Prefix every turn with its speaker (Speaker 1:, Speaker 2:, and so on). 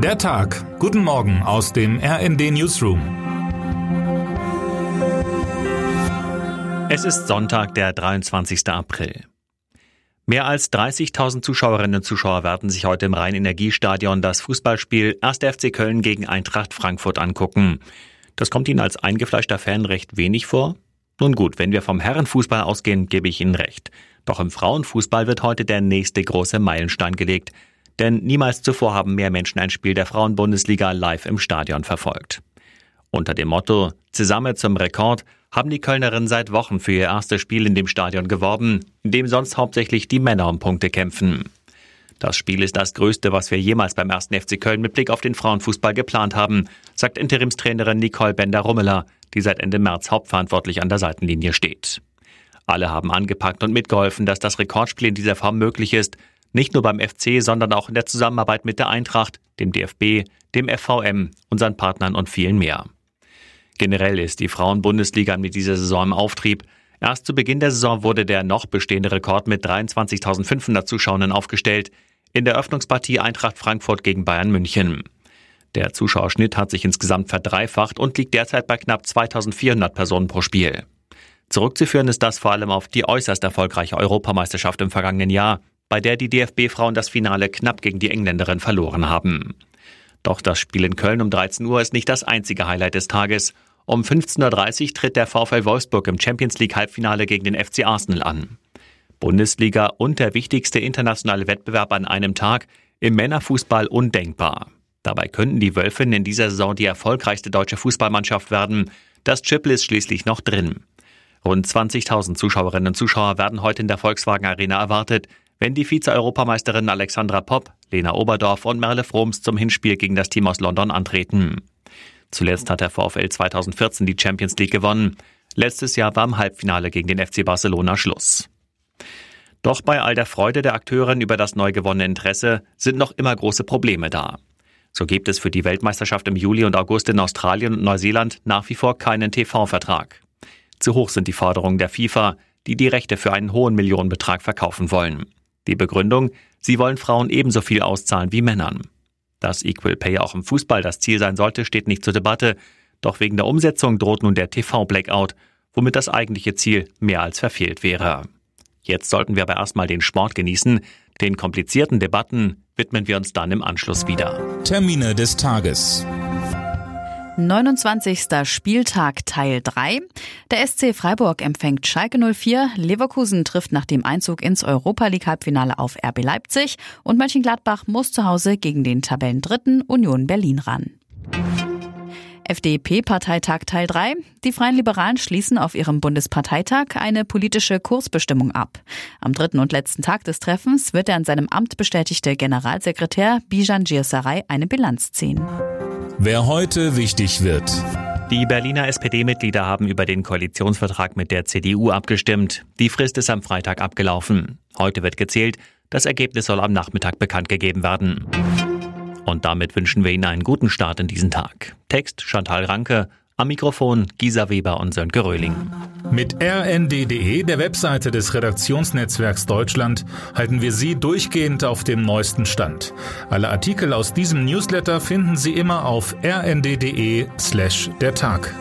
Speaker 1: Der Tag. Guten Morgen aus dem RND Newsroom.
Speaker 2: Es ist Sonntag, der 23. April. Mehr als 30.000 Zuschauerinnen und Zuschauer werden sich heute im Rhein-Energiestadion das Fußballspiel 1. FC Köln gegen Eintracht Frankfurt angucken. Das kommt Ihnen als eingefleischter Fan recht wenig vor? Nun gut, wenn wir vom Herrenfußball ausgehen, gebe ich Ihnen recht. Doch im Frauenfußball wird heute der nächste große Meilenstein gelegt. Denn niemals zuvor haben mehr Menschen ein Spiel der Frauenbundesliga live im Stadion verfolgt. Unter dem Motto Zusammen zum Rekord haben die Kölnerinnen seit Wochen für ihr erstes Spiel in dem Stadion geworben, in dem sonst hauptsächlich die Männer um Punkte kämpfen. Das Spiel ist das größte, was wir jemals beim ersten FC Köln mit Blick auf den Frauenfußball geplant haben, sagt Interimstrainerin Nicole Bender-Rummeler, die seit Ende März hauptverantwortlich an der Seitenlinie steht. Alle haben angepackt und mitgeholfen, dass das Rekordspiel in dieser Form möglich ist, nicht nur beim FC, sondern auch in der Zusammenarbeit mit der Eintracht, dem DFB, dem FVM, unseren Partnern und vielen mehr. Generell ist die Frauenbundesliga mit dieser Saison im Auftrieb. Erst zu Beginn der Saison wurde der noch bestehende Rekord mit 23.500 Zuschauern aufgestellt. In der Öffnungspartie Eintracht Frankfurt gegen Bayern München. Der Zuschauerschnitt hat sich insgesamt verdreifacht und liegt derzeit bei knapp 2400 Personen pro Spiel. Zurückzuführen ist das vor allem auf die äußerst erfolgreiche Europameisterschaft im vergangenen Jahr, bei der die DFB-Frauen das Finale knapp gegen die Engländerin verloren haben. Doch das Spiel in Köln um 13 Uhr ist nicht das einzige Highlight des Tages. Um 15.30 Uhr tritt der VfL Wolfsburg im Champions League Halbfinale gegen den FC Arsenal an. Bundesliga und der wichtigste internationale Wettbewerb an einem Tag, im Männerfußball undenkbar. Dabei könnten die Wölfinnen in dieser Saison die erfolgreichste deutsche Fußballmannschaft werden. Das Triple ist schließlich noch drin. Rund 20.000 Zuschauerinnen und Zuschauer werden heute in der Volkswagen Arena erwartet wenn die Vize-Europameisterin Alexandra Popp, Lena Oberdorf und Merle Froms zum Hinspiel gegen das Team aus London antreten. Zuletzt hat der VfL 2014 die Champions League gewonnen. Letztes Jahr war im Halbfinale gegen den FC Barcelona Schluss. Doch bei all der Freude der Akteurin über das neu gewonnene Interesse sind noch immer große Probleme da. So gibt es für die Weltmeisterschaft im Juli und August in Australien und Neuseeland nach wie vor keinen TV-Vertrag. Zu hoch sind die Forderungen der FIFA, die die Rechte für einen hohen Millionenbetrag verkaufen wollen. Die Begründung, sie wollen Frauen ebenso viel auszahlen wie Männern. Dass Equal Pay auch im Fußball das Ziel sein sollte, steht nicht zur Debatte. Doch wegen der Umsetzung droht nun der TV-Blackout, womit das eigentliche Ziel mehr als verfehlt wäre. Jetzt sollten wir aber erstmal den Sport genießen. Den komplizierten Debatten widmen wir uns dann im Anschluss wieder.
Speaker 1: Termine des Tages.
Speaker 3: 29. Spieltag Teil 3. Der SC Freiburg empfängt Schalke 04, Leverkusen trifft nach dem Einzug ins Europa League Halbfinale auf RB Leipzig und Mönchengladbach muss zu Hause gegen den Tabellendritten Union Berlin ran. FDP-Parteitag Teil 3. Die Freien Liberalen schließen auf ihrem Bundesparteitag eine politische Kursbestimmung ab. Am dritten und letzten Tag des Treffens wird der an seinem Amt bestätigte Generalsekretär Bijan Giersaray eine Bilanz ziehen.
Speaker 1: Wer heute wichtig wird.
Speaker 2: Die Berliner SPD-Mitglieder haben über den Koalitionsvertrag mit der CDU abgestimmt. Die Frist ist am Freitag abgelaufen. Heute wird gezählt. Das Ergebnis soll am Nachmittag bekannt gegeben werden. Und damit wünschen wir Ihnen einen guten Start in diesen Tag. Text Chantal Ranke, am Mikrofon Gisa Weber und Sönke Röhling.
Speaker 1: Mit rnd.de, der Webseite des Redaktionsnetzwerks Deutschland, halten wir Sie durchgehend auf dem neuesten Stand. Alle Artikel aus diesem Newsletter finden Sie immer auf rnd.de slash der Tag.